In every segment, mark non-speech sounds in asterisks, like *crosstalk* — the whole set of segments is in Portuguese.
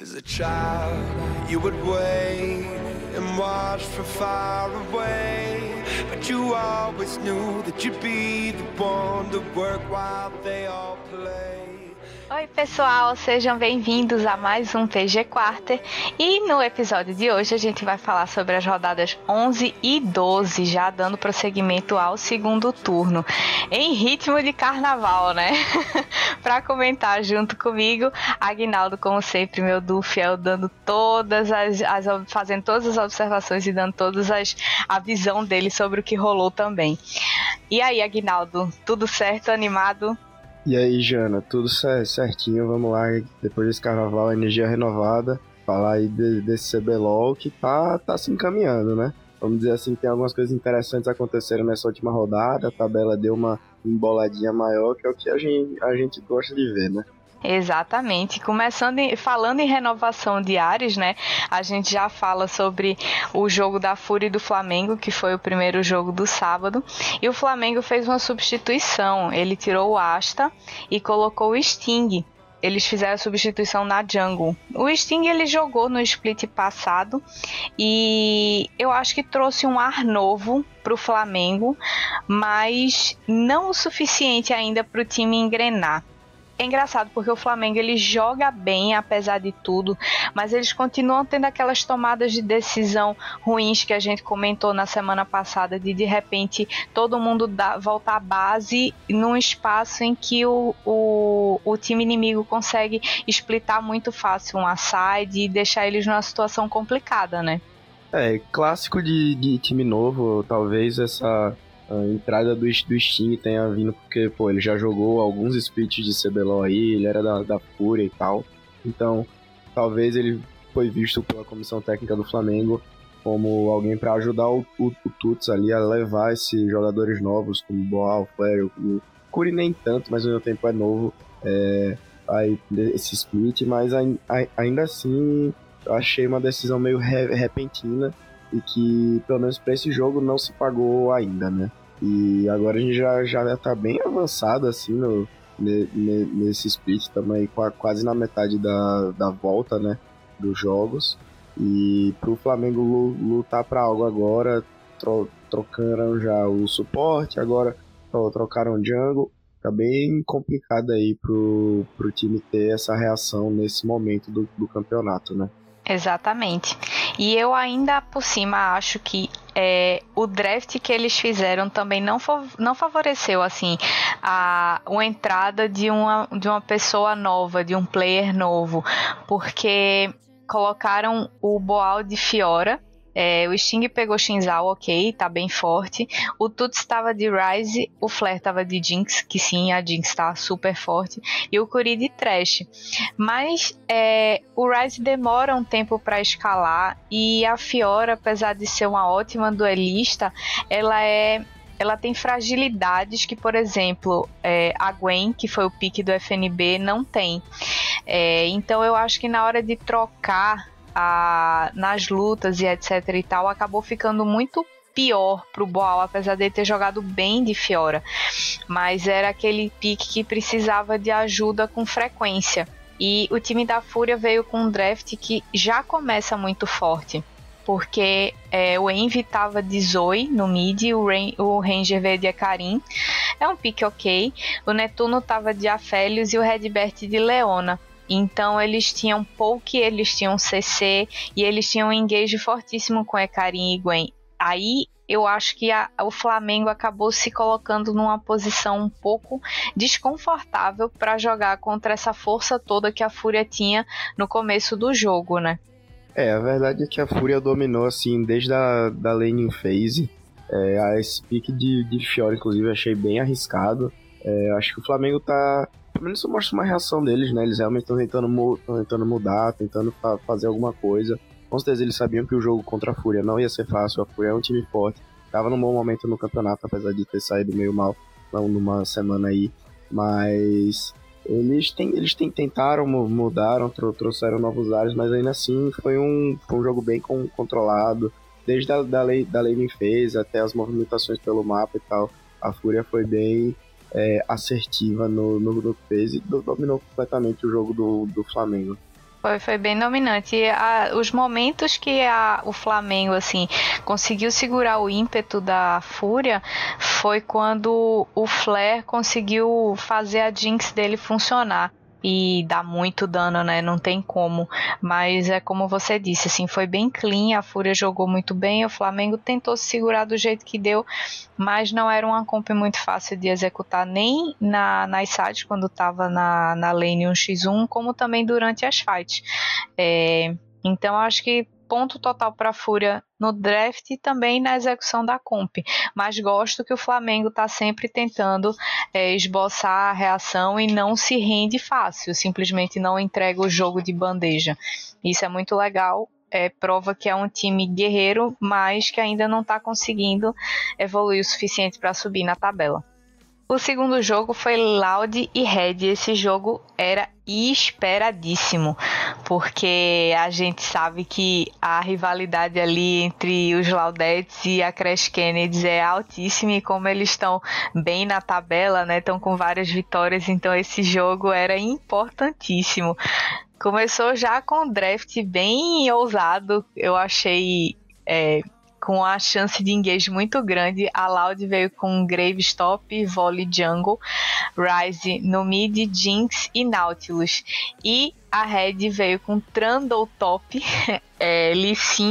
As a child, you would wait and watch from far away. But you always knew that you'd be the one to work while they all play. Oi, pessoal, sejam bem-vindos a mais um PG Quarter. E no episódio de hoje a gente vai falar sobre as rodadas 11 e 12, já dando prosseguimento ao segundo turno, em ritmo de carnaval, né? *laughs* Para comentar junto comigo, Agnaldo, como sempre, meu do fiel, dando todas as, as, fazendo todas as observações e dando todas as a visão dele sobre o que rolou também. E aí, Agnaldo, tudo certo, animado? E aí, Jana, tudo certinho, vamos lá, depois desse carnaval, energia renovada, falar aí de, desse CBLOL que tá, tá se encaminhando, né? Vamos dizer assim, tem algumas coisas interessantes aconteceram nessa última rodada, a tabela deu uma emboladinha maior, que é o que a gente, a gente gosta de ver, né? Exatamente. Começando em, falando em renovação de Ares, né? A gente já fala sobre o jogo da Fúria e do Flamengo, que foi o primeiro jogo do sábado. E o Flamengo fez uma substituição. Ele tirou o Asta e colocou o Sting. Eles fizeram a substituição na Jungle. O Sting ele jogou no split passado e eu acho que trouxe um ar novo para o Flamengo, mas não o suficiente ainda para o time engrenar é engraçado porque o Flamengo ele joga bem apesar de tudo, mas eles continuam tendo aquelas tomadas de decisão ruins que a gente comentou na semana passada de de repente todo mundo dá, voltar à base num espaço em que o, o, o time inimigo consegue splitar muito fácil um side e deixar eles numa situação complicada, né? É, clássico de, de time novo, talvez essa a entrada do, do Sting tenha vindo porque, pô, ele já jogou alguns splits de CBLOL aí, ele era da, da Fúria e tal. Então, talvez ele foi visto pela comissão técnica do Flamengo como alguém para ajudar o, o, o, Tuts ali a levar esses jogadores novos, como Boal, Flare, o Curi nem tanto, mas ao mesmo tempo é novo, é, aí, esse split, mas ainda assim eu achei uma decisão meio re, repentina e que, pelo menos para esse jogo, não se pagou ainda, né? E agora a gente já, já tá bem avançado, assim, no, nesse split, também quase na metade da, da volta, né, dos jogos. E pro Flamengo lutar para algo agora, tro, trocaram já o suporte, agora trocaram o jungle. Tá bem complicado aí pro, pro time ter essa reação nesse momento do, do campeonato, né? Exatamente. E eu ainda por cima acho que é, o draft que eles fizeram também não, não favoreceu assim a, a entrada de uma, de uma pessoa nova, de um player novo, porque colocaram o Boal de Fiora é, o Sting pegou Shinzal, ok, tá bem forte. O Tuts estava de Rise, o Flare estava de Jinx, que sim, a Jinx tá super forte. E o Kuri de Trash. Mas é, o Rise demora um tempo para escalar. E a Fiora, apesar de ser uma ótima duelista, ela é ela tem fragilidades que, por exemplo, é, a Gwen, que foi o pique do FNB, não tem. É, então eu acho que na hora de trocar a, nas lutas e etc e tal, acabou ficando muito pior pro Boal, apesar de ter jogado bem de Fiora. Mas era aquele pique que precisava de ajuda com frequência. E o time da Fúria veio com um draft que já começa muito forte. Porque é, o Envy tava de Zoe no mid, o, o Ranger veio de Akarim. É um pique ok. O Netuno tava de Afélios e o Redbert de Leona. Então eles tinham Poke, eles tinham CC e eles tinham um engage fortíssimo com Ekarin e Gwen. Aí eu acho que a, o Flamengo acabou se colocando numa posição um pouco desconfortável para jogar contra essa força toda que a Fúria tinha no começo do jogo, né? É, a verdade é que a Fúria dominou assim desde a da laning phase. É, a esse pique de, de Fiora, inclusive, achei bem arriscado. É, acho que o Flamengo tá pelo menos mostra uma reação deles, né? Eles realmente estão tentando, tentando mudar, tentando fa fazer alguma coisa. Com certeza eles sabiam que o jogo contra a Fúria não ia ser fácil. A Fúria é um time forte. Tava num bom momento no campeonato, apesar de ter saído meio mal numa semana aí. Mas eles, tem, eles tem, tentaram, mudaram, trouxeram novos ares, mas ainda assim foi um, foi um jogo bem com, controlado. Desde a da lei, da lei fez até as movimentações pelo mapa e tal. A Fúria foi bem é, assertiva no, no, no e dominou completamente o jogo do, do Flamengo. Foi, foi bem dominante. E a, os momentos que a, o Flamengo assim conseguiu segurar o ímpeto da Fúria foi quando o Flair conseguiu fazer a Jinx dele funcionar e dá muito dano, né? Não tem como. Mas é como você disse, assim, foi bem clean, a Fúria jogou muito bem, o Flamengo tentou se segurar do jeito que deu, mas não era uma comp muito fácil de executar nem na, nas sides quando estava na, na lane 1x1, como também durante as fights. É, então acho que ponto total para a Fúria no draft e também na execução da comp. Mas gosto que o Flamengo está sempre tentando é, esboçar a reação e não se rende fácil, simplesmente não entrega o jogo de bandeja. Isso é muito legal. É, prova que é um time guerreiro, mas que ainda não está conseguindo evoluir o suficiente para subir na tabela. O segundo jogo foi Loud e Red. Esse jogo era esperadíssimo, porque a gente sabe que a rivalidade ali entre os Laudettes e a Crash Kennedy é altíssima e como eles estão bem na tabela, né, estão com várias vitórias, então esse jogo era importantíssimo. Começou já com um draft bem ousado, eu achei é, com a chance de engage muito grande. A Loud veio com Gravestop, Volley Jungle, Rise no mid, Jinx e Nautilus. E a Red veio com Trundle top, *laughs* é,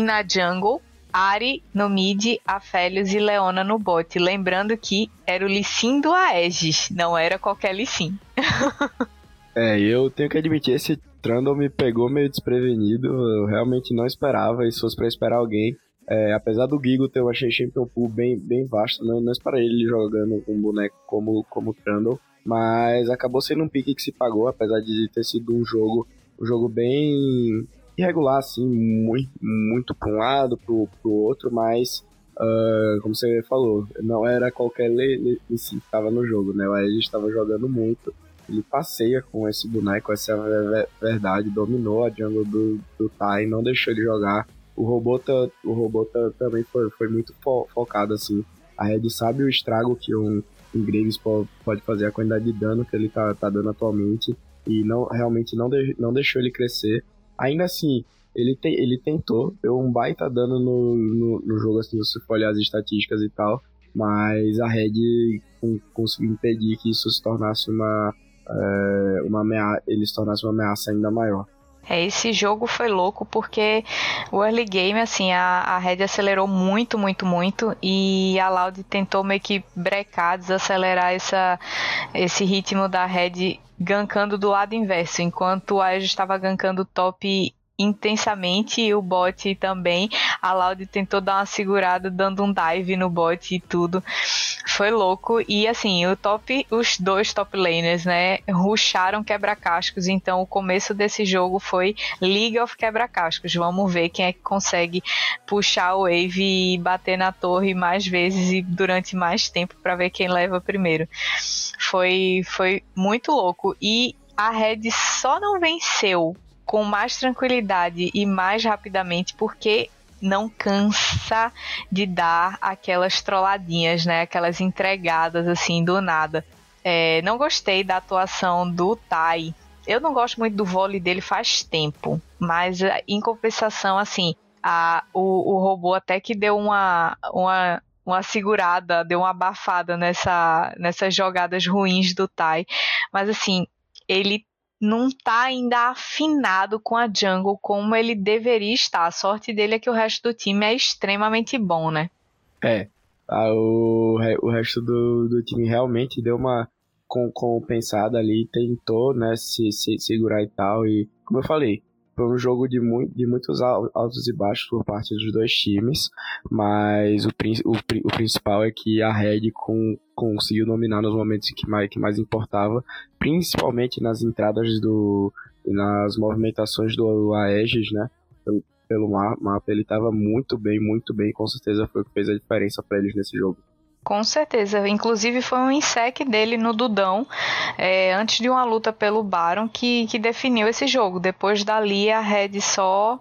na jungle, Ari no mid, Aphelios e Leona no bot. Lembrando que era o Lissin do Aegis, não era qualquer Lissin. *laughs* é, eu tenho que admitir, esse Trundle me pegou meio desprevenido. Eu realmente não esperava, e se fosse pra esperar alguém, é, apesar do Gigo ter, eu achei Champion Pool bem, bem vasto, né? não esperei ele jogando um boneco como, como Trundle, mas acabou sendo um pique que se pagou, apesar de ter sido um jogo, um jogo bem irregular, assim, muito, muito para um lado, pro, pro outro, mas uh, como você falou, não era qualquer Lee que estava no jogo, né? O Edge estava jogando muito. Ele passeia com esse boneco, essa é a verdade, dominou a jungle do, do Tai, não deixou ele jogar o robô, tá, o tá, também foi, foi muito fo focado, assim. A Red sabe o estrago que um, um Graves pode fazer, a quantidade de dano que ele tá, tá dando atualmente, e não realmente não, de, não deixou ele crescer. Ainda assim, ele, te, ele tentou, deu um baita dano no, no, no jogo, assim, se for olhar as estatísticas e tal, mas a Red conseguiu impedir que isso se tornasse uma, é, uma ameaça, ele se tornasse uma ameaça ainda maior. É, esse jogo foi louco porque o early game, assim, a, a Red acelerou muito, muito, muito e a Loud tentou meio que brecar, desacelerar essa, esse ritmo da Red gankando do lado inverso, enquanto a Edge estava gankando top intensamente e o bot também. A Loud tentou dar uma segurada, dando um dive no bot e tudo. Foi louco. E assim, o top, os dois top laners, né, rusharam quebra-cascos. Então o começo desse jogo foi League of quebra-cascos. Vamos ver quem é que consegue puxar o wave e bater na torre mais vezes e durante mais tempo para ver quem leva primeiro. Foi, foi muito louco. E a Red só não venceu com mais tranquilidade e mais rapidamente, porque não cansa de dar aquelas trolladinhas, né? Aquelas entregadas assim do nada. É, não gostei da atuação do Tai. Eu não gosto muito do vôlei dele faz tempo, mas é, em compensação, assim, a, o, o robô até que deu uma, uma, uma segurada, deu uma abafada nessa, nessas jogadas ruins do Tai. Mas assim, ele não tá ainda afinado com a jungle como ele deveria estar. A sorte dele é que o resto do time é extremamente bom, né? É. Ah, o, o resto do, do time realmente deu uma compensada ali, tentou, né, se, se segurar e tal. E, como eu falei, foi um jogo de, muito, de muitos altos e baixos por parte dos dois times, mas o, o, o principal é que a Red com, conseguiu dominar nos momentos que mais, que mais importava, principalmente nas entradas do nas movimentações do Aegis, né? Pelo, pelo mapa, ele estava muito bem, muito bem, com certeza foi o que fez a diferença para eles nesse jogo. Com certeza. Inclusive foi um insec dele no Dudão, é, antes de uma luta pelo Baron, que, que definiu esse jogo. Depois dali a Red só,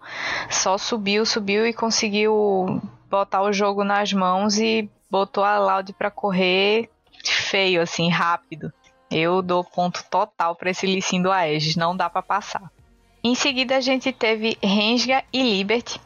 só subiu, subiu e conseguiu botar o jogo nas mãos e botou a Loud para correr feio, assim, rápido. Eu dou ponto total para esse Lissin do Aegis, não dá para passar. Em seguida a gente teve Rensga e Liberty,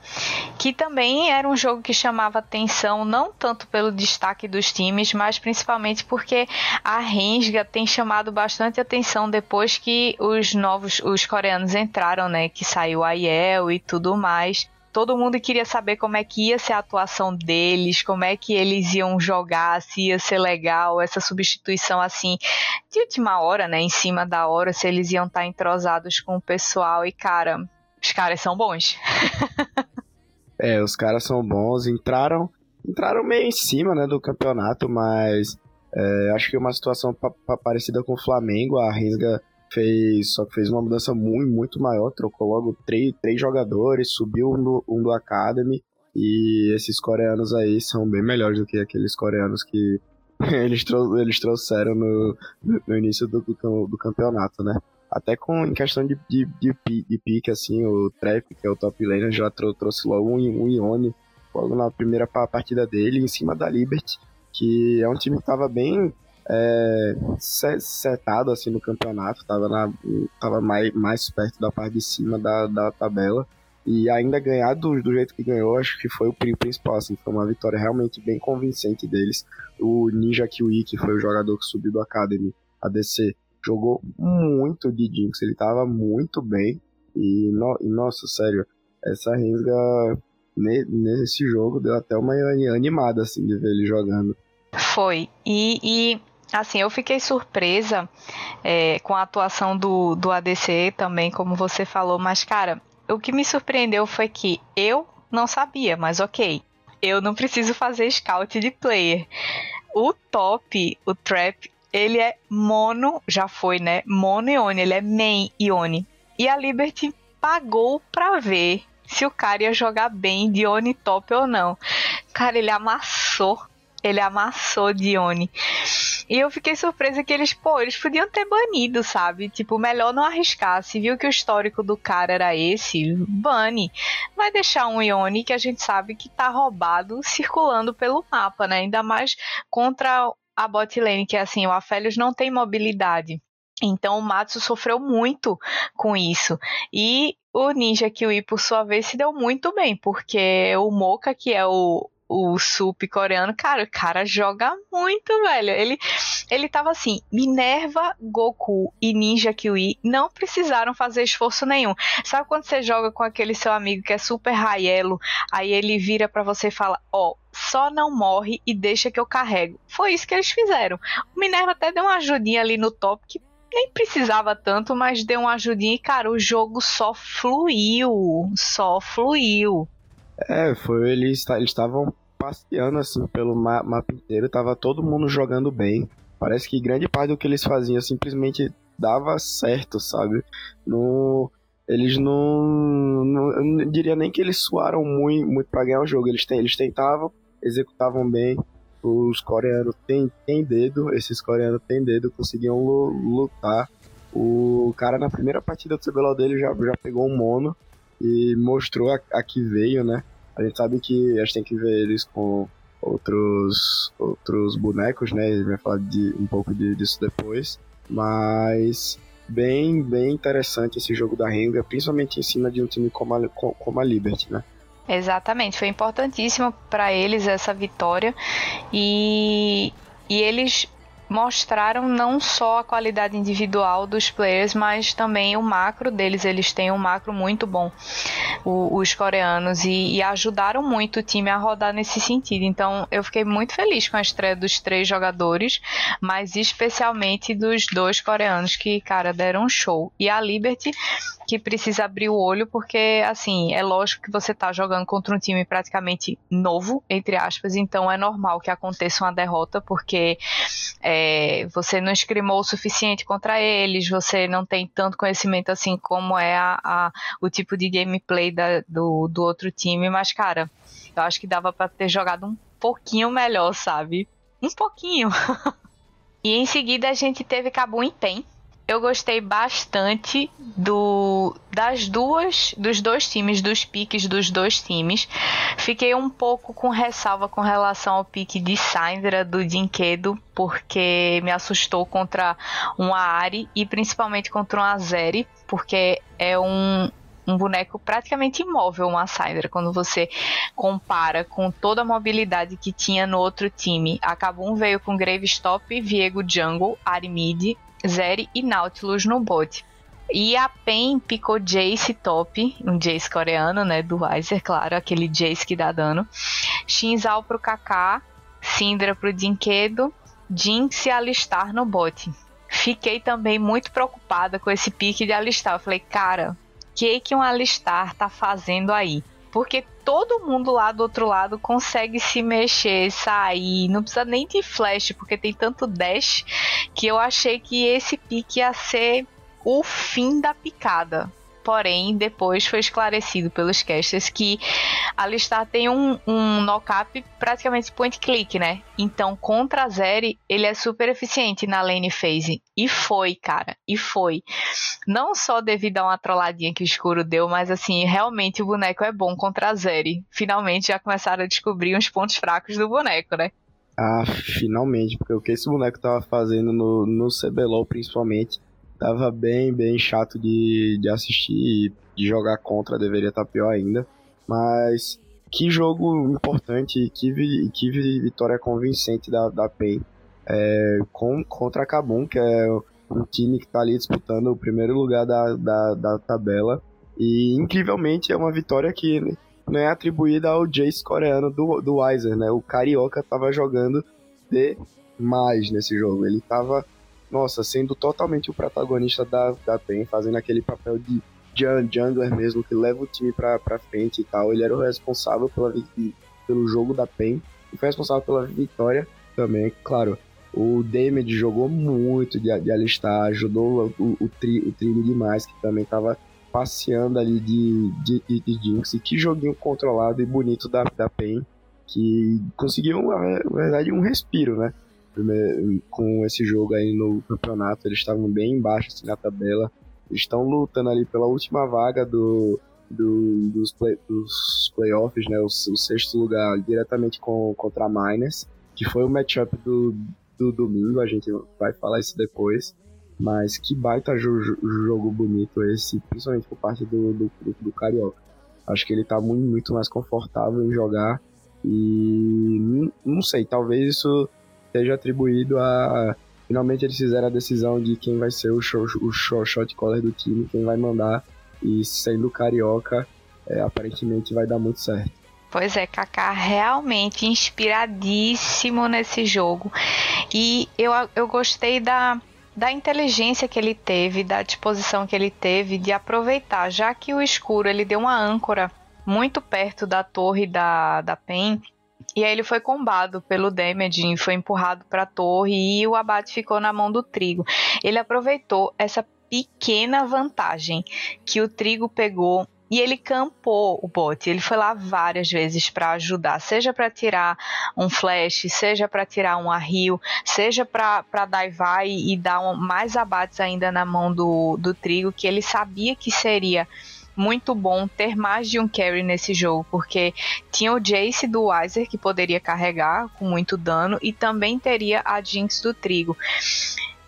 que também era um jogo que chamava atenção não tanto pelo destaque dos times, mas principalmente porque a Rensga tem chamado bastante atenção depois que os novos os coreanos entraram, né, que saiu a Yel e tudo mais todo mundo queria saber como é que ia ser a atuação deles, como é que eles iam jogar, se ia ser legal, essa substituição assim, de última hora, né, em cima da hora, se eles iam estar entrosados com o pessoal. E, cara, os caras são bons. *laughs* é, os caras são bons, entraram, entraram meio em cima, né, do campeonato, mas é, acho que uma situação parecida com o Flamengo, a Rinsga fez só que fez uma mudança muito, muito maior, trocou logo três, três jogadores, subiu um do, um do Academy e esses coreanos aí são bem melhores do que aqueles coreanos que *laughs* eles, trou eles trouxeram no, no início do, do, do, campeonato, né? Até com em questão de, de, de, de pique, assim, o Trap, que é o top laner, já trou trouxe logo um, um Ione logo na primeira partida dele, em cima da Liberty, que é um time que tava bem é, setado assim no campeonato, tava, na, tava mais, mais perto da parte de cima da, da tabela. E ainda ganhar do, do jeito que ganhou, acho que foi o principal, assim, foi uma vitória realmente bem convincente deles. O Ninja Kiwi, que foi o jogador que subiu do Academy, ADC, jogou muito de Jinx, ele tava muito bem. E, no, e nossa, sério, essa Rensga nesse jogo deu até uma animada, assim, de ver ele jogando. Foi. E, e Assim, eu fiquei surpresa é, com a atuação do, do ADC também, como você falou, mas, cara, o que me surpreendeu foi que eu não sabia, mas ok, eu não preciso fazer scout de player. O top, o trap, ele é mono, já foi, né? Mono Ione, ele é main Ione. E a Liberty pagou pra ver se o cara ia jogar bem de Oni top ou não. Cara, ele amassou. Ele amassou Dione. E eu fiquei surpresa que eles, pô, eles podiam ter banido, sabe? Tipo, melhor não arriscar. Se viu que o histórico do cara era esse, bane. Vai deixar um Ione que a gente sabe que tá roubado circulando pelo mapa, né? Ainda mais contra a bot lane, que é assim, o Aphelios não tem mobilidade. Então o Matsu sofreu muito com isso. E o Ninja Kiwi, por sua vez, se deu muito bem, porque o Moka, que é o, o sup coreano, cara, o cara joga muito, velho. Ele, ele tava assim, Minerva, Goku e Ninja Kiwi não precisaram fazer esforço nenhum. Sabe quando você joga com aquele seu amigo que é super raielo, aí ele vira para você e fala, ó, oh, só não morre e deixa que eu carrego. Foi isso que eles fizeram. O Minerva até deu uma ajudinha ali no top que nem precisava tanto, mas deu uma ajudinha e, cara, o jogo só fluiu. Só fluiu. É, foi eles estavam passeando assim pelo ma mapa inteiro, tava todo mundo jogando bem. Parece que grande parte do que eles faziam simplesmente dava certo, sabe? No, eles não, não, Eu não diria nem que eles suaram muito, muito para ganhar o jogo. Eles, tem, eles tentavam, executavam bem. Os coreanos têm, têm dedo, esses coreanos têm dedo, conseguiam lutar. O cara na primeira partida do CBLOL dele já, já pegou um mono e mostrou a, a que veio, né? A gente sabe que a gente tem que ver eles com outros outros bonecos, né? Gente vai falar de, um pouco de, disso depois. Mas bem, bem interessante esse jogo da Renga, principalmente em cima de um time como a, como a Liberty, né? Exatamente, foi importantíssimo para eles essa vitória e, e eles mostraram não só a qualidade individual dos players, mas também o macro deles. Eles têm um macro muito bom, o, os coreanos, e, e, ajudaram muito o time a rodar nesse sentido. Então eu fiquei muito feliz com a estreia dos três jogadores, mas especialmente dos dois coreanos que, cara, deram um show. E a Liberty que precisa abrir o olho, porque, assim, é lógico que você tá jogando contra um time praticamente novo, entre aspas, então é normal que aconteça uma derrota, porque é, você não escrimou o suficiente contra eles, você não tem tanto conhecimento assim como é a, a o tipo de gameplay da, do, do outro time, mas, cara, eu acho que dava para ter jogado um pouquinho melhor, sabe? Um pouquinho. *laughs* e em seguida a gente teve Cabo em Pen, eu gostei bastante do, das duas, dos dois times, dos piques dos dois times, fiquei um pouco com ressalva com relação ao pique de Syndra do Dinquedo, porque me assustou contra um Ari e principalmente contra um Azeri, porque é um, um boneco praticamente imóvel, uma Syndra, quando você compara com toda a mobilidade que tinha no outro time. A Kabum veio com Gravestop, Viego Jungle, Ari Mid, Zeri e Nautilus no bot. E a PEN picou Jace top, um Jace coreano, né, do Weiser, claro, aquele Jace que dá dano. Shinzal pro Kaká, Syndra pro Dinquedo, Jinx e Alistar no bot. Fiquei também muito preocupada com esse pique de Alistar. Eu falei, cara, o que que um Alistar tá fazendo aí? Porque todo mundo lá do outro lado consegue se mexer, sair, não precisa nem de flash, porque tem tanto dash que eu achei que esse pique ia ser o fim da picada. Porém, depois foi esclarecido pelos casters que Alistar tem um, um knock-up praticamente point click, né? Então, contra a Zeri, ele é super eficiente na lane phase. E foi, cara, e foi. Não só devido a uma trolladinha que o escuro deu, mas assim, realmente o boneco é bom contra a Zeri. Finalmente já começaram a descobrir os pontos fracos do boneco, né? Ah, finalmente, porque o que esse boneco tava fazendo no, no CBLOL principalmente tava bem, bem chato de, de assistir de jogar contra, deveria estar tá pior ainda. Mas que jogo importante, que, que vitória convincente da, da PEN é, com, contra a Kabum, que é um time que está ali disputando o primeiro lugar da, da, da tabela. E incrivelmente é uma vitória que não é atribuída ao Jace coreano do, do Weiser, né? O Carioca estava jogando demais nesse jogo. Ele estava nossa, sendo totalmente o protagonista da, da PEN, fazendo aquele papel de jungler mesmo, que leva o time pra, pra frente e tal. Ele era o responsável pela, pelo jogo da PEN e foi responsável pela vitória também, claro. O Damage jogou muito de, de alistar, ajudou o, o, tri, o time demais, que também tava passeando ali de, de, de, de Jinx. E que joguinho controlado e bonito da, da PEN, que conseguiu, na verdade, um respiro, né? Com esse jogo aí no campeonato. Eles estavam bem embaixo assim, na tabela. Eles estão lutando ali pela última vaga do, do dos, play, dos playoffs, né? O, o, sexto lugar diretamente com, contra a Miners, que foi o matchup do, do domingo. A gente vai falar isso depois. Mas que baita jo jogo bonito esse, principalmente por parte do, do, do, do Carioca. Acho que ele tá muito, muito mais confortável em jogar. E não sei, talvez isso seja atribuído a. Finalmente eles fizeram a decisão de quem vai ser o, show, o show, shot caller do time, quem vai mandar. E sendo carioca, é, aparentemente vai dar muito certo. Pois é, Kaká realmente inspiradíssimo nesse jogo. E eu, eu gostei da, da inteligência que ele teve, da disposição que ele teve de aproveitar, já que o escuro ele deu uma âncora muito perto da torre da, da PEN, e aí ele foi combado pelo Damage, foi empurrado para a torre e o abate ficou na mão do Trigo. Ele aproveitou essa pequena vantagem que o Trigo pegou e ele campou o bot. Ele foi lá várias vezes para ajudar, seja para tirar um flash, seja para tirar um arrio, seja para daivar e, e dar um, mais abates ainda na mão do, do Trigo, que ele sabia que seria muito bom ter mais de um carry nesse jogo, porque tinha o Jace do Weiser que poderia carregar com muito dano e também teria a Jinx do Trigo.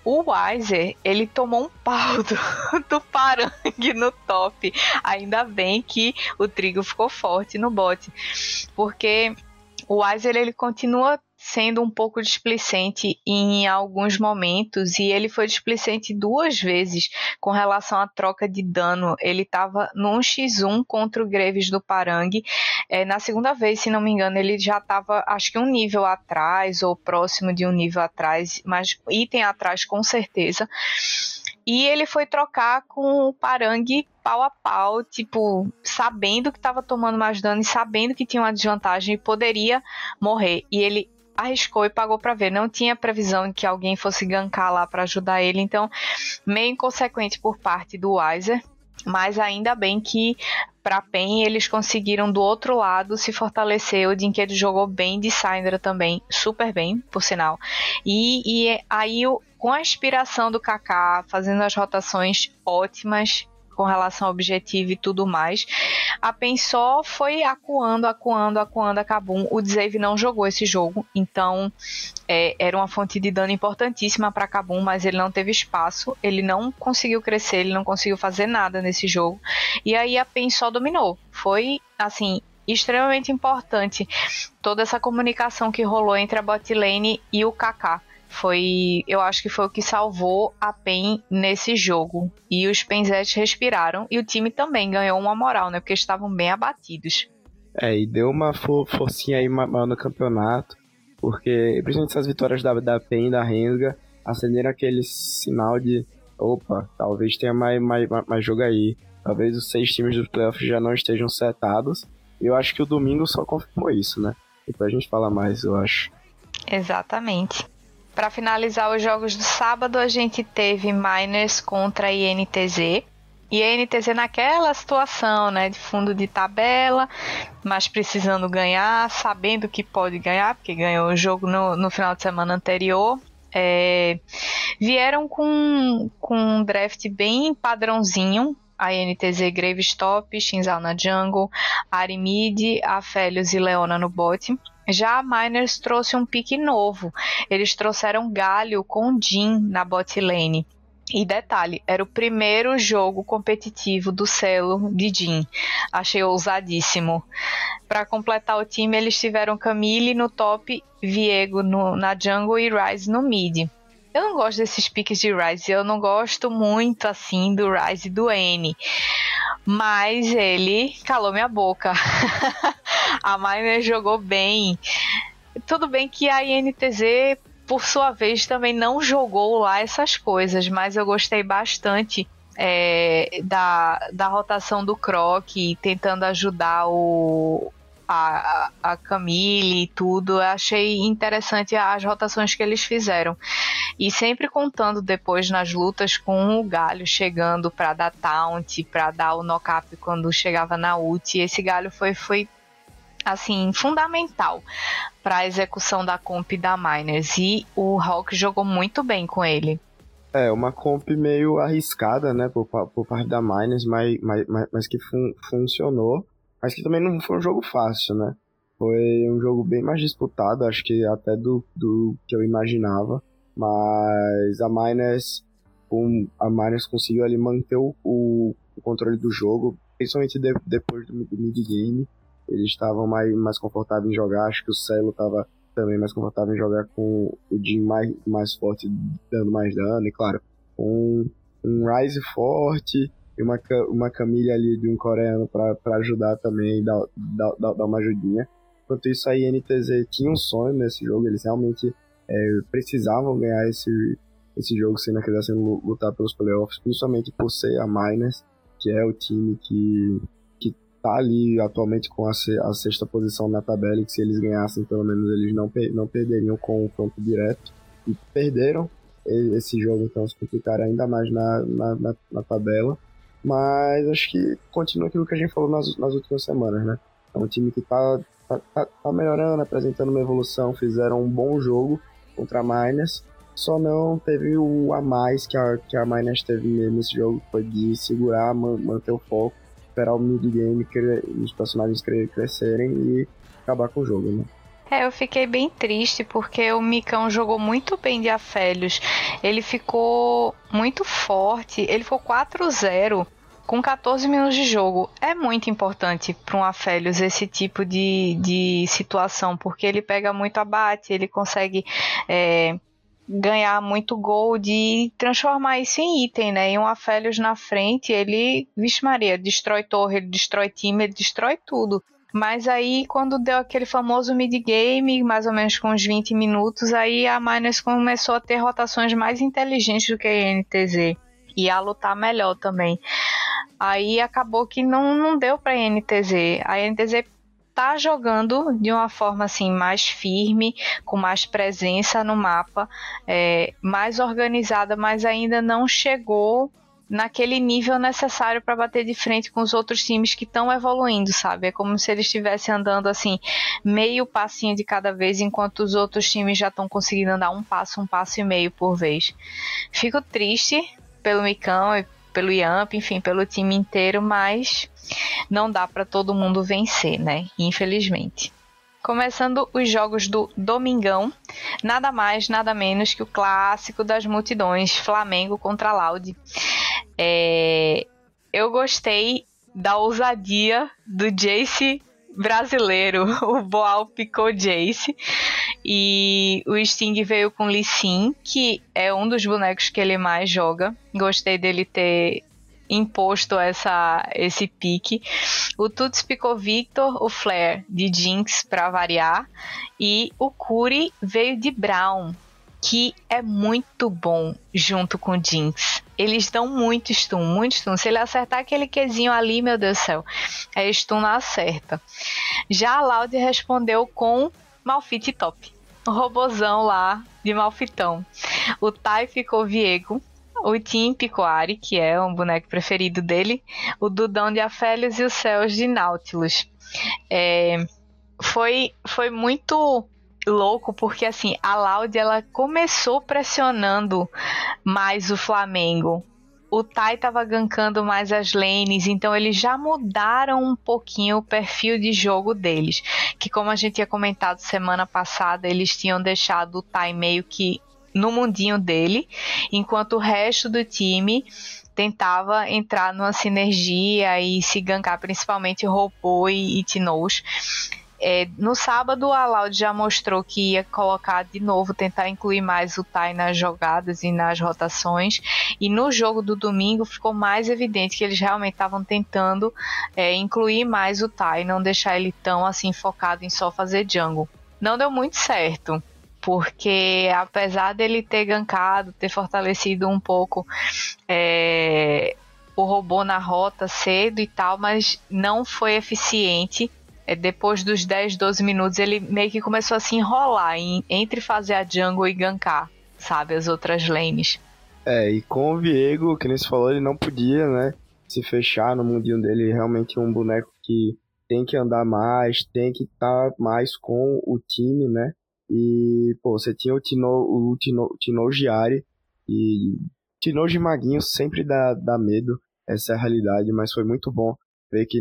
O Weiser, ele tomou um pau do, *laughs* do Parang no top. Ainda bem que o Trigo ficou forte no bot. Porque o Weiser, ele continua sendo um pouco displicente em alguns momentos e ele foi displicente duas vezes com relação à troca de dano. Ele estava no x1 contra o Greves do Parang. É, na segunda vez, se não me engano, ele já estava acho que um nível atrás ou próximo de um nível atrás, mas item atrás com certeza. E ele foi trocar com o Parang pau a pau, tipo, sabendo que estava tomando mais dano e sabendo que tinha uma desvantagem e poderia morrer. E ele arriscou e pagou para ver. Não tinha previsão de que alguém fosse gankar lá para ajudar ele, então meio inconsequente por parte do Weiser. Mas ainda bem que para PEN eles conseguiram do outro lado se fortalecer. O Dinquedo jogou bem de Syndra também, super bem, por sinal. E, e aí, com a inspiração do Kaká, fazendo as rotações ótimas, com relação ao objetivo e tudo mais. A PEN só foi acuando, acuando, acuando a. O Dzave não jogou esse jogo, então é, era uma fonte de dano importantíssima para Kabum, mas ele não teve espaço, ele não conseguiu crescer, ele não conseguiu fazer nada nesse jogo. E aí a PEN só dominou. Foi assim extremamente importante toda essa comunicação que rolou entre a botlane e o Kaká foi, eu acho que foi o que salvou a PEN nesse jogo. E os Penzetes respiraram e o time também ganhou uma moral, né? Porque estavam bem abatidos. É, e deu uma for forcinha aí maior no campeonato, porque principalmente essas vitórias da, da PEN e da Rensga acenderam aquele sinal de opa, talvez tenha mais, mais, mais jogo aí. Talvez os seis times dos playoffs já não estejam setados. E eu acho que o domingo só confirmou isso, né? Depois a gente fala mais, eu acho. Exatamente. Para finalizar os jogos do sábado, a gente teve Miners contra INTZ. INTZ naquela situação, né, de fundo de tabela, mas precisando ganhar, sabendo que pode ganhar, porque ganhou o jogo no, no final de semana anterior. É, vieram com, com um draft bem padrãozinho, a INTZ Gravestop, Shinzal na jungle, Arimid, Aphelios e Leona no bot. Já a Miners trouxe um pique novo. Eles trouxeram Galho com Jin na bot lane. E detalhe, era o primeiro jogo competitivo do selo de Jin. Achei ousadíssimo. Para completar o time, eles tiveram Camille no top, Viego no, na jungle e Ryze no mid. Eu não gosto desses piques de Ryze, eu não gosto muito assim do Ryze e do N. Mas ele calou minha boca. *laughs* a Miner jogou bem. Tudo bem que a INTZ, por sua vez, também não jogou lá essas coisas, mas eu gostei bastante é, da, da rotação do Croc, tentando ajudar o, a, a Camille e tudo. Eu achei interessante as rotações que eles fizeram. E sempre contando depois nas lutas com o Galho chegando para dar taunt, para dar o knock-up quando chegava na ult. Esse Galho foi, foi assim, fundamental para a execução da comp da Miners. E o Hawk jogou muito bem com ele. É, uma comp meio arriscada, né, por, por parte da Miners, mas, mas, mas que fun funcionou. Mas que também não foi um jogo fácil, né? Foi um jogo bem mais disputado, acho que até do, do que eu imaginava. Mas a Miners, um, a Miners conseguiu ali manter o, o controle do jogo, principalmente de, depois do, do mid-game eles estavam mais, mais confortáveis em jogar. Acho que o Celo estava também mais confortável em jogar com o Jin mais, mais forte, dando mais dano. E claro, um, um Rise forte e uma, uma Camille ali de um coreano para ajudar também, dar, dar, dar uma ajudinha. Enquanto isso, a INTZ tinha um sonho nesse jogo, eles realmente é, precisavam ganhar esse, esse jogo se não quisessem lutar pelos playoffs, principalmente por ser a Miners, que é o time que tá ali atualmente com a, a, sexta posição na tabela e que se eles ganhassem, pelo menos eles não, não perderiam com o confronto direto. E perderam esse jogo, então se complicaram ainda mais na, na, na, na, tabela. Mas acho que continua aquilo que a gente falou nas, nas últimas semanas, né? É um time que tá, tá, tá, tá melhorando, apresentando uma evolução, fizeram um bom jogo contra a Miners, só não teve o a mais que a, que a Miners teve nesse jogo, foi de segurar, manter o foco esperar o mid-game os personagens crescerem e acabar com o jogo, né? É, eu fiquei bem triste porque o Micão jogou muito bem de Afélios. Ele ficou muito forte. Ele ficou 4-0 com 14 minutos de jogo. É muito importante para um Afélios esse tipo de, de situação, porque ele pega muito abate, ele consegue. É, ganhar muito gold e transformar isso em item, né? E um Aphelios na frente, ele, vixe Maria, destrói torre, ele destrói time, ele destrói tudo. Mas aí, quando deu aquele famoso mid-game, mais ou menos com uns 20 minutos, aí a Miners começou a ter rotações mais inteligentes do que a NTZ. E a lutar melhor também. Aí acabou que não, não deu pra NTZ. A NTZ tá jogando de uma forma assim mais firme, com mais presença no mapa, é, mais organizada, mas ainda não chegou naquele nível necessário para bater de frente com os outros times que estão evoluindo, sabe? É como se eles estivessem andando assim, meio passinho de cada vez, enquanto os outros times já estão conseguindo andar um passo, um passo e meio por vez. Fico triste pelo Micão e pelo Yamp, enfim, pelo time inteiro, mas não dá para todo mundo vencer, né? Infelizmente. Começando os jogos do Domingão, nada mais, nada menos que o clássico das multidões, Flamengo contra Laude. É, eu gostei da ousadia do Jace brasileiro, *laughs* o Boal picou Jace. E o Sting veio com Lee Sin, que é um dos bonecos que ele mais joga. Gostei dele ter imposto essa, esse pique. O Tuts picou Victor, o Flair de Jinx para variar. E o Curi veio de Brown, que é muito bom junto com Jinx. Eles dão muito stun, muito stun. Se ele acertar aquele quezinho ali, meu Deus do céu, é stun na acerta. Já a Loud respondeu com Malfit Top. O robozão lá de Malfitão. O Tai ficou Viego. O Tim Picoari, que é um boneco preferido dele. O Dudão de Afélios e os Céus de Nautilus. É, foi, foi muito louco porque assim a Loud ela começou pressionando mais o Flamengo o Tai estava gankando mais as lanes, então eles já mudaram um pouquinho o perfil de jogo deles. Que como a gente tinha comentado semana passada, eles tinham deixado o Tai meio que no mundinho dele, enquanto o resto do time tentava entrar numa sinergia e se gankar principalmente robô e, e. É, no sábado, a Loud já mostrou que ia colocar de novo, tentar incluir mais o Tai nas jogadas e nas rotações. E no jogo do domingo ficou mais evidente que eles realmente estavam tentando é, incluir mais o Tai, não deixar ele tão assim focado em só fazer jungle. Não deu muito certo porque apesar dele ter gankado, ter fortalecido um pouco é, o robô na rota cedo e tal, mas não foi eficiente depois dos 10, 12 minutos, ele meio que começou a se enrolar em, entre fazer a jungle e gankar, sabe, as outras lanes. É, e com o Viego, que nem você falou, ele não podia, né, se fechar no mundinho dele, realmente um boneco que tem que andar mais, tem que estar tá mais com o time, né, e, pô, você tinha o Tino, o Tino, Tino Giari, e Tino de Maguinho sempre dá, dá medo, essa é a realidade, mas foi muito bom ver que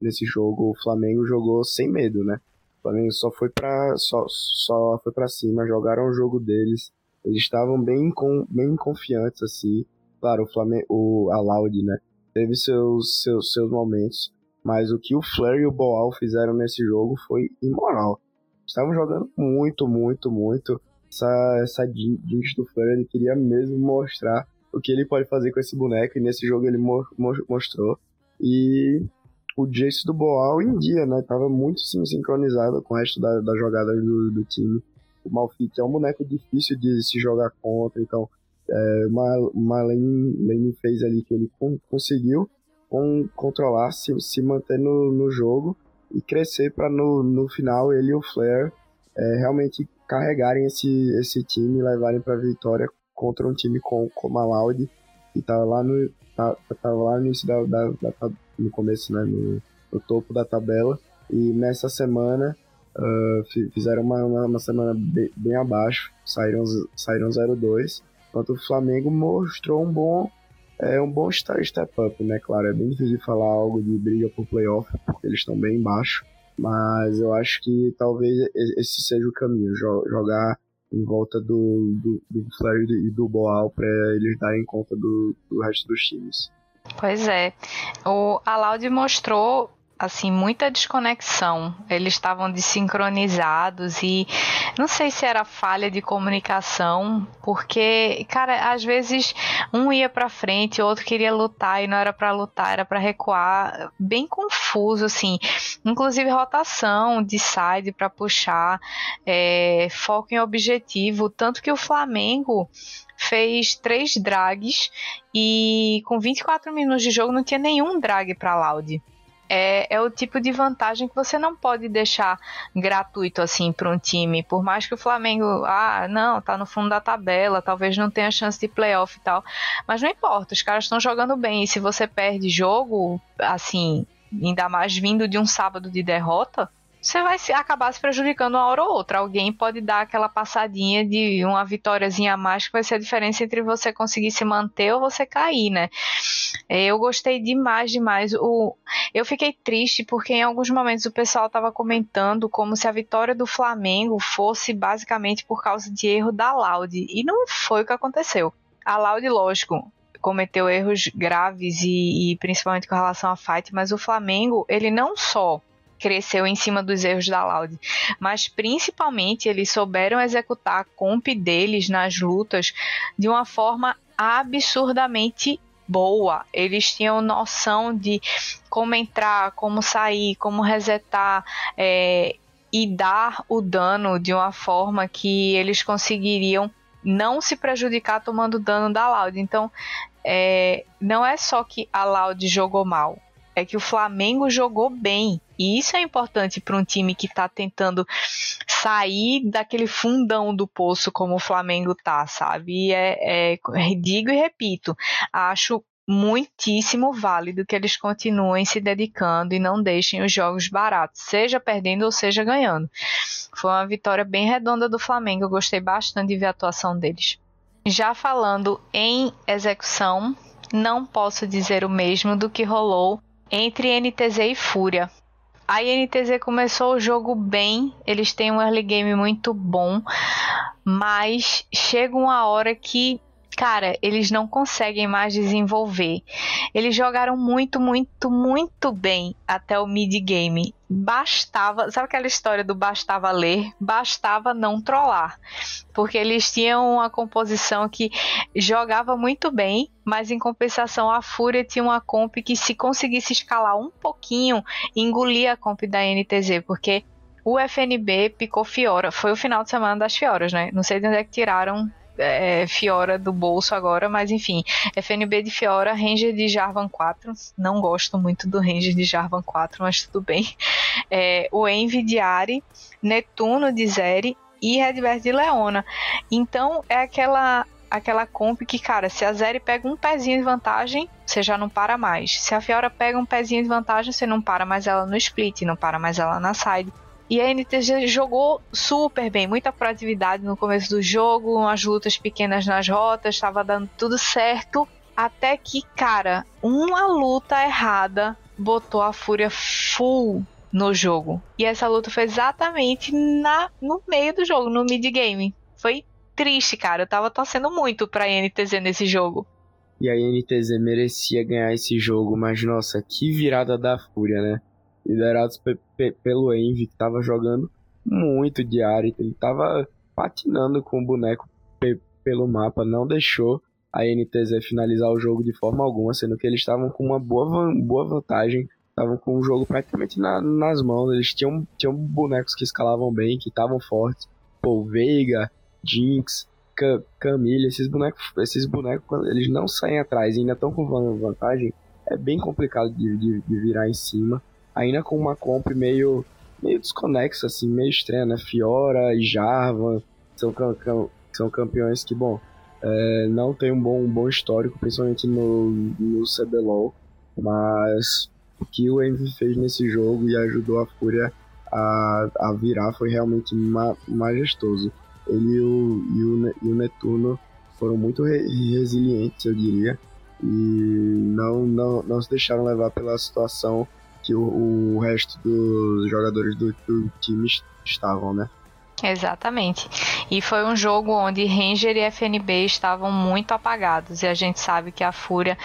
nesse jogo o Flamengo jogou sem medo, né? O Flamengo só foi para só, só foi para cima, jogaram o jogo deles. Eles estavam bem com, bem confiantes assim. Claro, o Flamengo, o a Loud, né? Teve seus, seus seus momentos, mas o que o Flare e o Boal fizeram nesse jogo foi imoral. Estavam jogando muito, muito, muito. Essa essa Jinx do Flare, ele queria mesmo mostrar o que ele pode fazer com esse boneco e nesse jogo ele mo mostrou. E o Jace do Boal em dia, né? Tava muito sim, sincronizado com o resto da, da jogada do, do time. O Malfit é um boneco difícil de se jogar contra, então é, uma, uma lane, lane fez ali que ele com, conseguiu com, controlar, se, se manter no, no jogo e crescer para no, no final ele e o Flair é, realmente carregarem esse, esse time e levarem para vitória contra um time com, como a Loud, que tá lá no, tá, tava lá no início da, da, da, no começo, né, no, no, topo da tabela, e nessa semana uh, fizeram uma, uma, uma, semana bem, bem abaixo, saíram, saíram 0-2, enquanto o Flamengo mostrou um bom é um bom step, up, né, claro, é bem difícil falar algo de briga por playoff, porque eles estão bem embaixo, mas eu acho que talvez esse seja o caminho, jogar em volta do, do, do e do Boal para eles darem conta do, do resto dos times. Pois é. O Alaud mostrou assim muita desconexão. Eles estavam desincronizados e não sei se era falha de comunicação, porque cara, às vezes um ia para frente, o outro queria lutar e não era para lutar, era para recuar, bem confuso assim. Inclusive rotação de side para puxar, é, foco em objetivo, tanto que o Flamengo fez três drags e com 24 minutos de jogo não tinha nenhum drag para Loud é, é o tipo de vantagem que você não pode deixar gratuito assim para um time. Por mais que o Flamengo, ah, não, tá no fundo da tabela, talvez não tenha chance de playoff e tal. Mas não importa, os caras estão jogando bem. E se você perde jogo, assim, ainda mais vindo de um sábado de derrota, você vai se, acabar se prejudicando uma hora ou outra. Alguém pode dar aquela passadinha de uma vitóriazinha a mais que vai ser a diferença entre você conseguir se manter ou você cair, né? É, eu gostei demais, demais. O, eu fiquei triste porque em alguns momentos o pessoal estava comentando como se a vitória do Flamengo fosse basicamente por causa de erro da Laude. E não foi o que aconteceu. A Laude, lógico, cometeu erros graves e, e principalmente com relação a fight, mas o Flamengo, ele não só cresceu em cima dos erros da Loud. Mas principalmente eles souberam executar a comp deles nas lutas de uma forma absurdamente boa. Eles tinham noção de como entrar, como sair, como resetar. É, e dar o dano de uma forma que eles conseguiriam não se prejudicar tomando dano da Loud. Então, é, não é só que a Loud jogou mal, é que o Flamengo jogou bem. E isso é importante para um time que está tentando sair daquele fundão do poço como o Flamengo tá, sabe? E é, é, digo e repito, acho muitíssimo válido que eles continuem se dedicando e não deixem os jogos baratos, seja perdendo ou seja ganhando. Foi uma vitória bem redonda do Flamengo, eu gostei bastante de ver a atuação deles. Já falando em execução, não posso dizer o mesmo do que rolou entre NTZ e Fúria. A NTZ começou o jogo bem, eles têm um early game muito bom, mas chega uma hora que cara, eles não conseguem mais desenvolver. Eles jogaram muito, muito, muito bem até o mid game. Bastava, sabe aquela história do bastava ler? Bastava não trollar. Porque eles tinham uma composição que jogava muito bem, mas em compensação a Fúria tinha uma comp que se conseguisse escalar um pouquinho, engolia a comp da NTZ, porque o FNB picou Fiora. Foi o final de semana das Fioras, né? Não sei de onde é que tiraram é, Fiora do bolso agora, mas enfim, FNB de Fiora, Ranger de Jarvan 4. Não gosto muito do Ranger de Jarvan 4, mas tudo bem. É, o Envy de Ari, Netuno de Zeri e Redbert de Leona. Então é aquela aquela comp que, cara, se a Zeri pega um pezinho de vantagem, você já não para mais. Se a Fiora pega um pezinho de vantagem, você não para mais ela no split, não para mais ela na side. E a NTG jogou super bem, muita proatividade no começo do jogo, umas lutas pequenas nas rotas, estava dando tudo certo. Até que, cara, uma luta errada botou a Fúria full no jogo. E essa luta foi exatamente na, no meio do jogo, no mid-game. Foi triste, cara. Eu tava torcendo muito pra NTZ nesse jogo. E a NTZ merecia ganhar esse jogo, mas nossa, que virada da Fúria, né? Liderados pe pe pelo Envy, que tava jogando muito diário. Ele tava patinando com o boneco pe pelo mapa, não deixou a NTZ finalizar o jogo de forma alguma, sendo que eles estavam com uma boa, van boa vantagem, estavam com o jogo praticamente na, nas mãos. Eles tinham, tinham bonecos que escalavam bem, que estavam fortes. Pô, Veiga, Jinx, Camille, esses bonecos, esses bonecos, quando eles não saem atrás e ainda estão com vantagem, é bem complicado de, de, de virar em cima ainda com uma comp meio, meio desconexa, assim, meio estranha, né? Fiora e Jarvan são, são campeões que, bom, é, não tem um bom, um bom histórico, principalmente no, no CBLOL, mas o que o Envy fez nesse jogo e ajudou a Fúria a, a virar foi realmente ma majestoso. Ele e o, e o, e o Netuno foram muito re resilientes, eu diria, e não, não, não se deixaram levar pela situação que o, o resto dos jogadores do, do time estavam, né? Exatamente. E foi um jogo onde Ranger e FNB estavam muito apagados. E a gente sabe que a Fúria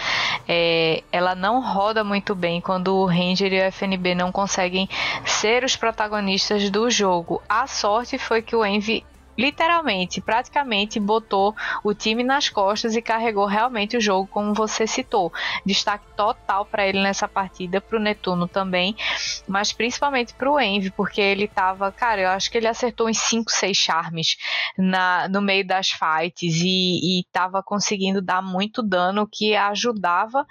é, ela não roda muito bem quando o Ranger e o FNB não conseguem ser os protagonistas do jogo. A sorte foi que o Envy literalmente, praticamente botou o time nas costas e carregou realmente o jogo, como você citou. Destaque total para ele nessa partida, para o Netuno também, mas principalmente para o Envy, porque ele tava, cara, eu acho que ele acertou uns 5, 6 charmes na, no meio das fights e, e tava conseguindo dar muito dano que ajudava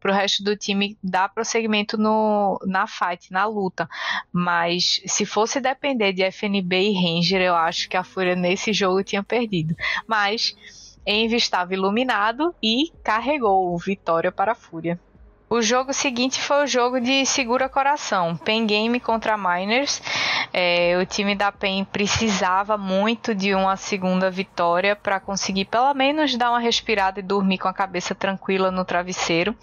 para o resto do time dar prosseguimento no, na fight, na luta. Mas se fosse depender de FNB e Ranger, eu acho que a Fúria nesse jogo tinha perdido. Mas Envy estava iluminado e carregou vitória para a Fúria. O jogo seguinte foi o jogo de segura coração, Pen Game contra Miners. É, o time da PEN precisava muito de uma segunda vitória para conseguir pelo menos dar uma respirada e dormir com a cabeça tranquila no travesseiro.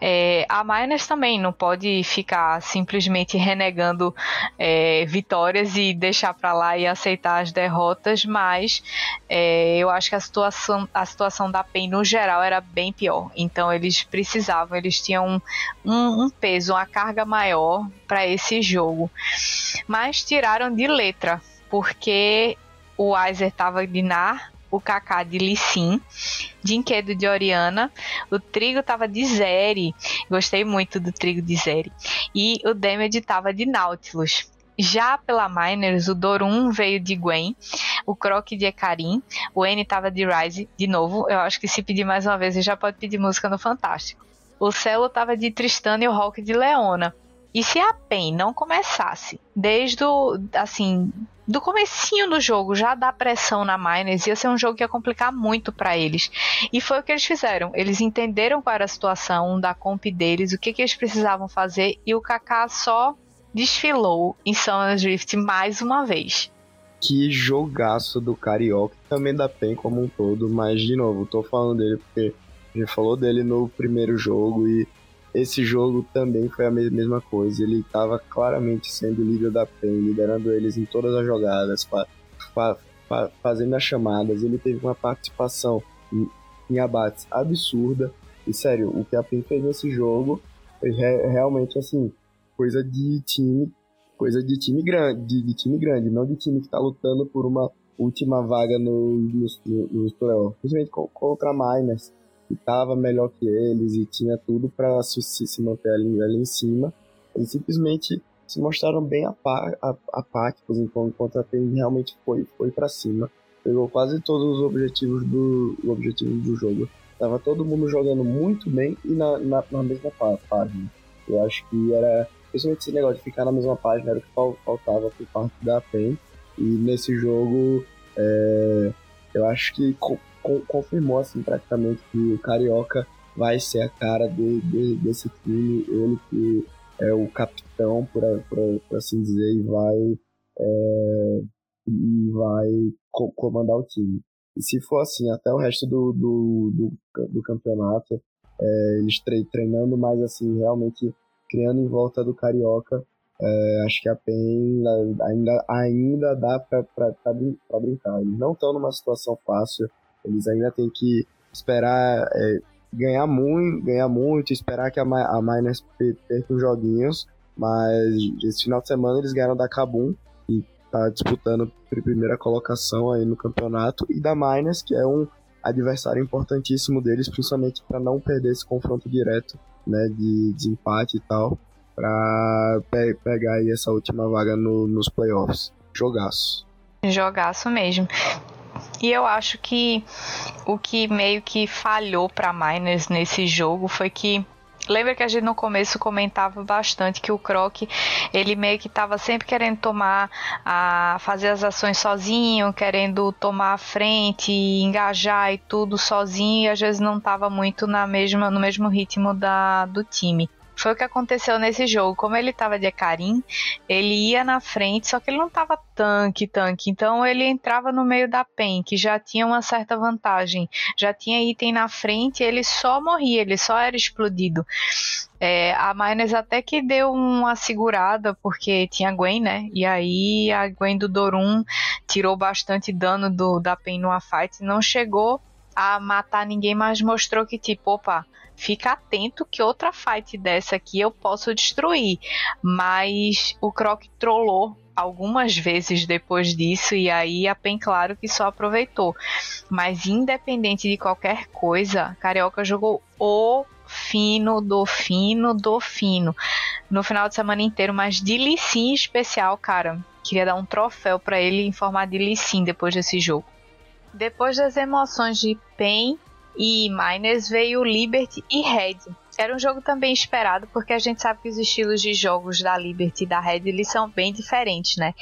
É, a Miners também não pode ficar simplesmente renegando é, vitórias e deixar para lá e aceitar as derrotas, mas é, eu acho que a situação, a situação da PEN no geral era bem pior. Então eles precisavam, eles tinham um, um, um peso, uma carga maior para esse jogo. Mas tiraram de letra, porque o Weiser estava de Nar, o Kaká de Lissim, Dinquedo de Oriana, o Trigo tava de Zeri, gostei muito do Trigo de Zeri, e o Demed tava de Nautilus. Já pela Miners, o Dorum veio de Gwen, o Croc de Ekarim, o N tava de Rise, de novo, eu acho que se pedir mais uma vez, já pode pedir música no Fantástico. O Celo tava de Tristana e o Hulk de Leona. E se a PEN não começasse desde o, assim, do comecinho do jogo já dá pressão na Miners, ia ser um jogo que ia complicar muito para eles. E foi o que eles fizeram. Eles entenderam qual era a situação da comp deles, o que, que eles precisavam fazer, e o Kaká só desfilou em Summer's Rift mais uma vez. Que jogaço do Carioca, também da PEN como um todo, mas de novo, tô falando dele porque a gente falou dele no primeiro jogo e esse jogo também foi a mesma coisa. Ele estava claramente sendo líder da PEN, liderando eles em todas as jogadas, fa fa fa fazendo as chamadas. Ele teve uma participação em, em, abates absurda. E sério, o que a PEN fez nesse jogo foi re realmente assim, coisa de time, coisa de time grande, de, de time grande, não de time que está lutando por uma última vaga no, nos, nos playoffs. Principalmente contra Miners que estava melhor que eles e tinha tudo para se, se manter ali, ali em cima. Eles simplesmente se mostraram bem apáticos enquanto a PEN realmente foi, foi para cima. Pegou quase todos os objetivos do, objetivos do jogo. Tava todo mundo jogando muito bem e na, na, na mesma página. Eu acho que era, principalmente esse negócio de ficar na mesma página, era o que faltava por parte da PEN. E nesse jogo, é, eu acho que confirmou assim praticamente que o Carioca vai ser a cara de, de, desse time, ele que é o capitão, por, por, por assim dizer, e vai, é, e vai co comandar o time. E se for assim, até o resto do, do, do, do campeonato, é, eles tre treinando mais assim, realmente criando em volta do Carioca, é, acho que a PEN ainda, ainda dá para brincar. Eles não estão numa situação fácil, eles ainda têm que esperar é, ganhar muito, ganhar muito, esperar que a, a Miners perca os joguinhos. Mas esse final de semana eles ganharam da Kabum, que tá disputando a primeira colocação aí no campeonato, e da Miners, que é um adversário importantíssimo deles, principalmente para não perder esse confronto direto, né, de, de empate e tal, para pe pegar aí essa última vaga no, nos playoffs. Jogaço. Jogaço mesmo. E eu acho que o que meio que falhou para Miners nesse jogo foi que Lembra que a gente no começo comentava bastante que o Croc, ele meio que estava sempre querendo tomar a fazer as ações sozinho, querendo tomar a frente, engajar e tudo sozinho, e às vezes não estava muito na mesma no mesmo ritmo da do time. Foi o que aconteceu nesse jogo. Como ele tava de Karim, ele ia na frente, só que ele não tava tanque, tanque. Então ele entrava no meio da PEN, que já tinha uma certa vantagem. Já tinha item na frente, ele só morria, ele só era explodido. É, a Miners até que deu uma segurada, porque tinha Gwen, né? E aí a Gwen do Dorum tirou bastante dano do, da PEN numa fight. Não chegou a matar ninguém, mas mostrou que, tipo, opa, fica atento que outra fight dessa aqui eu posso destruir. Mas o Croc trollou algumas vezes depois disso e aí a PEN claro que só aproveitou. Mas independente de qualquer coisa, Carioca jogou o fino do fino do fino no final de semana inteiro, mas de Lissim especial, cara. Queria dar um troféu para ele em forma de Lissim depois desse jogo. Depois das emoções de PEN e Miners veio Liberty e Red. Era um jogo também esperado, porque a gente sabe que os estilos de jogos da Liberty e da Red eles são bem diferentes, né?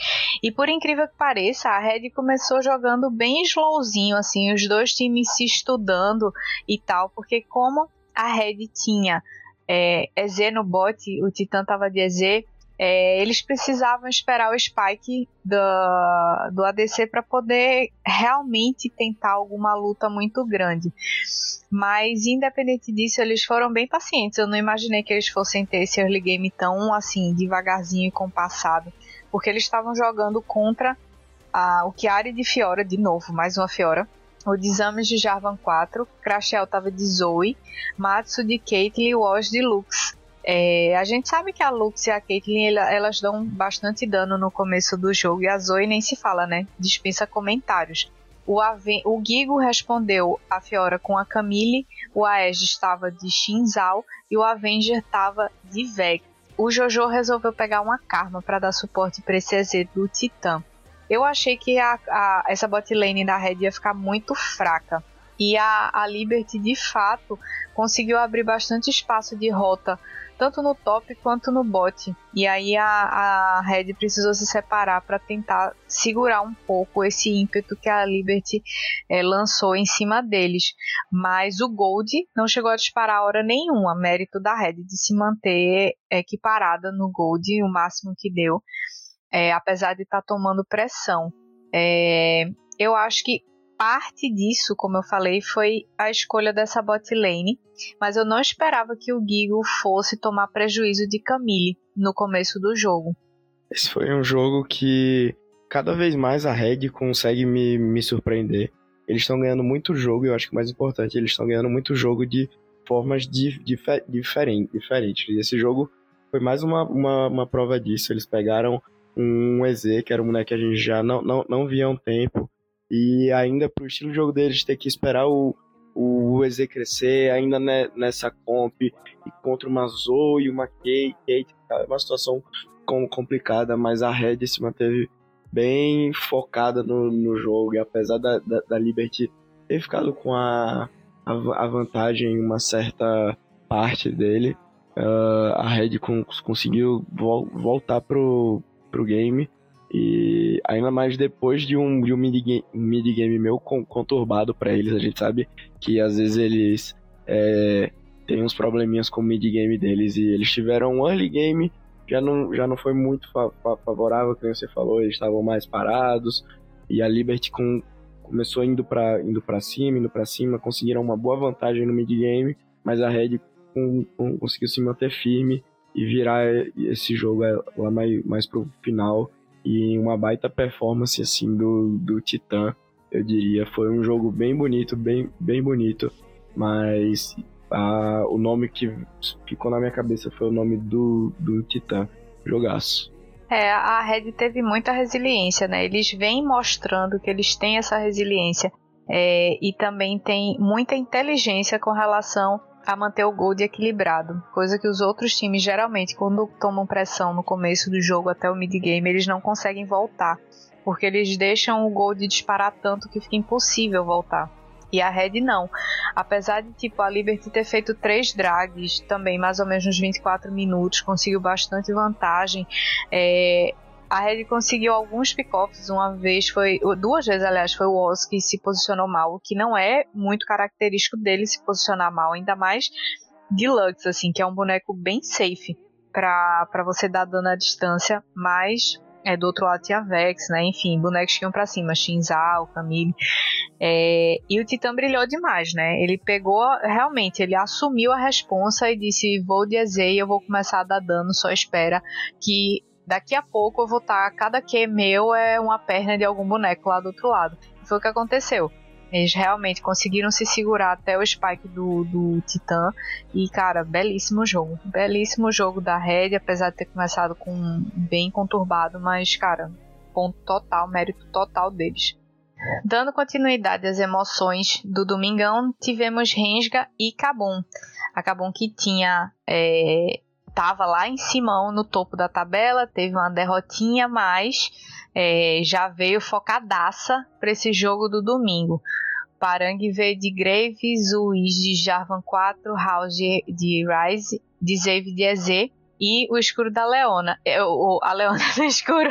E por incrível que pareça, a Red começou jogando bem slowzinho, assim, os dois times se estudando e tal, porque como a Red tinha é, EZ no bot, o Titã tava de EZ, é, eles precisavam esperar o Spike do, do ADC para poder realmente tentar alguma luta muito grande. Mas, independente disso, eles foram bem pacientes. Eu não imaginei que eles fossem ter esse early game tão assim, devagarzinho e compassado. Porque eles estavam jogando contra a, o Chiari de Fiora, de novo, mais uma Fiora. O Desames de Jarvan 4, Crashel tava de Zoe, Matsu de Caitlyn e Wash de Lux. É, a gente sabe que a Lux e a Caitlyn elas dão bastante dano no começo do jogo e a Zoe nem se fala, né? Dispensa comentários. O, Aven o Gigo respondeu a Fiora com a Camille, o Aege estava de Shinzal e o Avenger estava de Veg. O Jojo resolveu pegar uma Karma para dar suporte para esse EZ do Titã. Eu achei que a, a, essa bot lane da Red ia ficar muito fraca. E a, a Liberty, de fato, conseguiu abrir bastante espaço de rota tanto no top quanto no bot. E aí a, a Red precisou se separar para tentar segurar um pouco esse ímpeto que a Liberty é, lançou em cima deles. Mas o Gold não chegou a disparar hora nenhuma, mérito da Red de se manter equiparada no Gold, o máximo que deu, é, apesar de estar tá tomando pressão. É, eu acho que parte disso, como eu falei, foi a escolha dessa bot lane, mas eu não esperava que o Gigo fosse tomar prejuízo de Camille no começo do jogo. Esse foi um jogo que cada vez mais a Red consegue me, me surpreender. Eles estão ganhando muito jogo, e eu acho que o mais importante, eles estão ganhando muito jogo de formas di, difer, diferente, diferentes. E esse jogo foi mais uma, uma, uma prova disso. Eles pegaram um EZ, que era um boneco que a gente já não, não, não via há um tempo, e ainda pro estilo de jogo deles ter que esperar o, o EZ crescer, ainda nessa comp, e contra uma Zoe e uma Kate, Kate é uma situação complicada, mas a Red se manteve bem focada no, no jogo, e apesar da, da, da Liberty ter ficado com a, a, a, vantagem em uma certa parte dele, uh, a Red con, conseguiu vo, voltar pro, pro game e ainda mais depois de um, de um minigame, meu conturbado para eles, a gente sabe que às vezes eles é, têm uns probleminhas com o mid-game deles. E eles tiveram um early game, já não, já não foi muito fa fa favorável, como você falou, eles estavam mais parados. E a Liberty com, começou indo para indo pra cima, indo para cima, conseguiram uma boa vantagem no mid-game, mas a Red com, com, conseguiu se manter firme e virar esse jogo lá mais, mais pro final e uma baita performance assim do, do Titã, eu diria. Foi um jogo bem bonito, bem, bem bonito, mas a, o nome que ficou na minha cabeça foi o nome do, do Titã. Jogaço. É, a Red teve muita resiliência, né? Eles vêm mostrando que eles têm essa resiliência é, e também tem muita inteligência com relação a manter o Gold equilibrado, coisa que os outros times geralmente quando tomam pressão no começo do jogo até o mid game eles não conseguem voltar, porque eles deixam o Gold disparar tanto que fica impossível voltar. E a Red não. Apesar de tipo a Liberty ter feito três drags também mais ou menos nos 24 minutos, conseguiu bastante vantagem. É, a Red conseguiu alguns pick-offs, uma vez foi, duas vezes aliás, foi o Oz que se posicionou mal, o que não é muito característico dele se posicionar mal, ainda mais de Lux, assim, que é um boneco bem safe para você dar dano à distância, mas é, do outro lado tinha Vex, né? Enfim, bonecos que iam pra cima, Shinzal, Camille. É, e o Titã brilhou demais, né? Ele pegou, realmente, ele assumiu a responsa e disse: Vou de EZ e eu vou começar a dar dano, só espera que daqui a pouco eu vou estar, tá, cada que meu é uma perna de algum boneco lá do outro lado. Foi o que aconteceu. Eles realmente conseguiram se segurar até o spike do, do Titã. E, cara, belíssimo jogo. Belíssimo jogo da Red, apesar de ter começado com bem conturbado, mas, cara, ponto total, mérito total deles. Dando continuidade às emoções do Domingão, tivemos Rensga e Cabum. A Cabum que tinha é, estava lá em Simão, no topo da tabela, teve uma derrotinha, mas é, já veio focadaça para esse jogo do domingo. Parang veio de Graves, Luiz de Jarvan 4, House de, de Rise, de Zave de EZ e o escuro da Leona. É, o, a Leona *laughs* do escuro.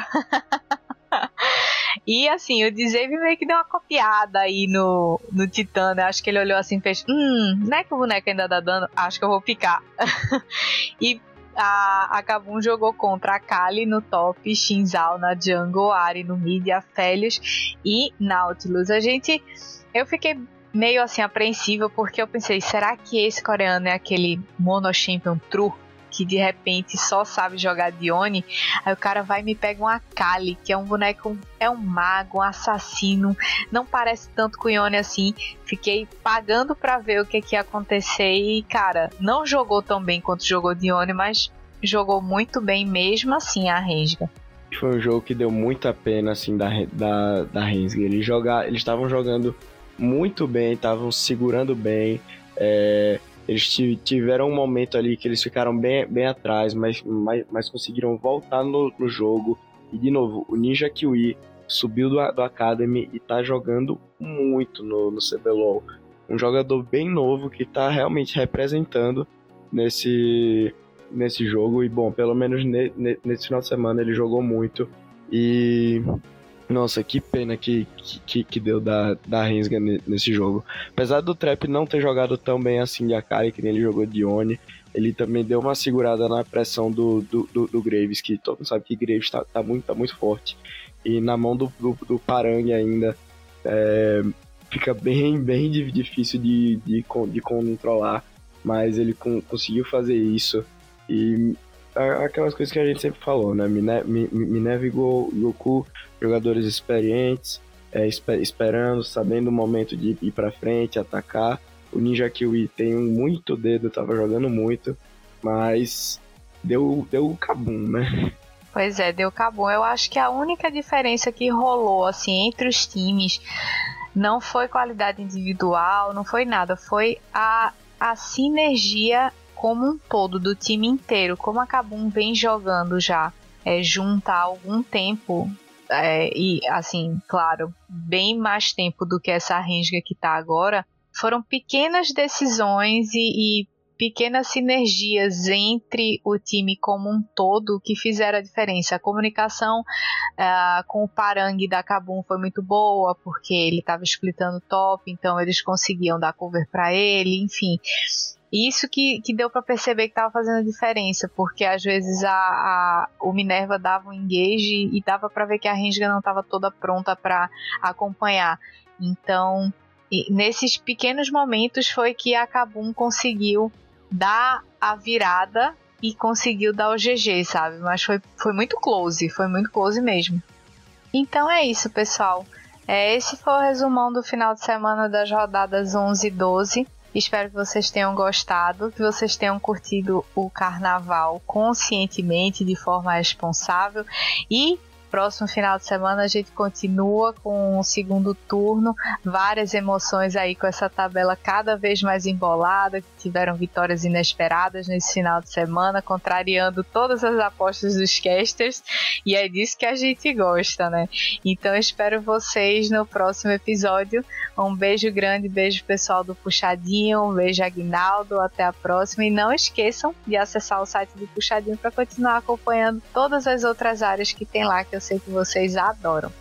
E assim, o Dzave meio que deu uma copiada aí no, no Titã, né? Acho que ele olhou assim e fez: Hum, não é que o boneco ainda dá dano? Acho que eu vou picar. *laughs* e a, a Kabum jogou contra a Kali no top, Shinzal na jungle, Ari no mid, Aphelios e Nautilus. A gente. Eu fiquei meio assim apreensiva porque eu pensei, será que esse coreano é aquele mono champion true? Que de repente só sabe jogar Dione, aí o cara vai e me pega uma Kali, que é um boneco, é um mago, um assassino, não parece tanto com Ione assim. Fiquei pagando para ver o que, que ia acontecer e, cara, não jogou tão bem quanto jogou Dione, mas jogou muito bem mesmo assim a Rensga. Foi um jogo que deu muita pena assim da da, da Rensga. Eles jogar, eles estavam jogando muito bem, estavam segurando bem. É, eles tiveram um momento ali que eles ficaram bem, bem atrás, mas, mas, mas conseguiram voltar no, no jogo. E de novo, o Ninja Kiwi subiu do, do Academy e tá jogando muito no, no CBLOL. Um jogador bem novo que tá realmente representando nesse, nesse jogo. E bom, pelo menos ne, ne, nesse final de semana ele jogou muito. E nossa, que pena que, que, que deu da, da Rensga nesse jogo. Apesar do Trap não ter jogado tão bem assim de Akari, que nem ele jogou de Oni, ele também deu uma segurada na pressão do, do, do, do Graves, que todo mundo sabe que Graves tá, tá, muito, tá muito forte. E na mão do, do, do Parang ainda é, fica bem, *laughs* bem difícil de, de, de controlar, mas ele conseguiu fazer isso. E aquelas coisas que a gente sempre falou, né? Minerva e Goku, jogadores experientes, é, esperando, sabendo o momento de ir pra frente, atacar. O Ninja Kiwi tem muito dedo, tava jogando muito, mas deu, deu cabum, né? Pois é, deu cabum. Eu acho que a única diferença que rolou assim entre os times não foi qualidade individual, não foi nada, foi a, a sinergia como um todo, do time inteiro, como a Kabum vem jogando já é, há algum tempo, é, e assim, claro, bem mais tempo do que essa Renga que está agora, foram pequenas decisões e, e pequenas sinergias entre o time como um todo que fizeram a diferença. A comunicação uh, com o Parang da Kabum foi muito boa, porque ele estava splitando top, então eles conseguiam dar cover para ele, enfim. Isso que, que deu para perceber que estava fazendo diferença, porque às vezes a, a, o Minerva dava um engage e dava para ver que a Renga não estava toda pronta para acompanhar. Então, nesses pequenos momentos foi que a Kabum conseguiu dar a virada e conseguiu dar o GG, sabe? Mas foi, foi muito close, foi muito close mesmo. Então é isso, pessoal. É, esse foi o resumão do final de semana das rodadas 11 e 12. Espero que vocês tenham gostado, que vocês tenham curtido o carnaval conscientemente, de forma responsável. E Próximo final de semana a gente continua com o segundo turno, várias emoções aí com essa tabela cada vez mais embolada, que tiveram vitórias inesperadas nesse final de semana, contrariando todas as apostas dos casters, e é disso que a gente gosta, né? Então espero vocês no próximo episódio. Um beijo grande, beijo pessoal do Puxadinho, um beijo Aguinaldo, até a próxima e não esqueçam de acessar o site do Puxadinho para continuar acompanhando todas as outras áreas que tem lá que eu sei que vocês adoram.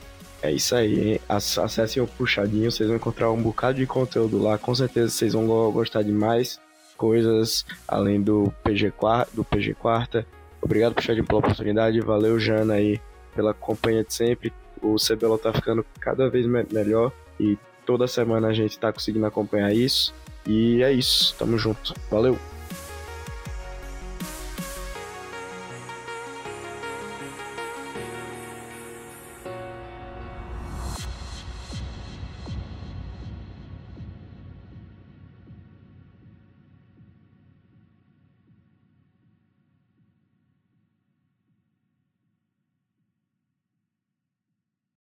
É isso aí, acessem o Puxadinho, vocês vão encontrar um bocado de conteúdo lá, com certeza vocês vão gostar de mais coisas, além do PG, do PG Quarta. Obrigado, Puxadinho, pela oportunidade, valeu, Jana, aí, pela companhia de sempre. O CBLO tá ficando cada vez me melhor e toda semana a gente tá conseguindo acompanhar isso. E é isso, tamo junto, valeu!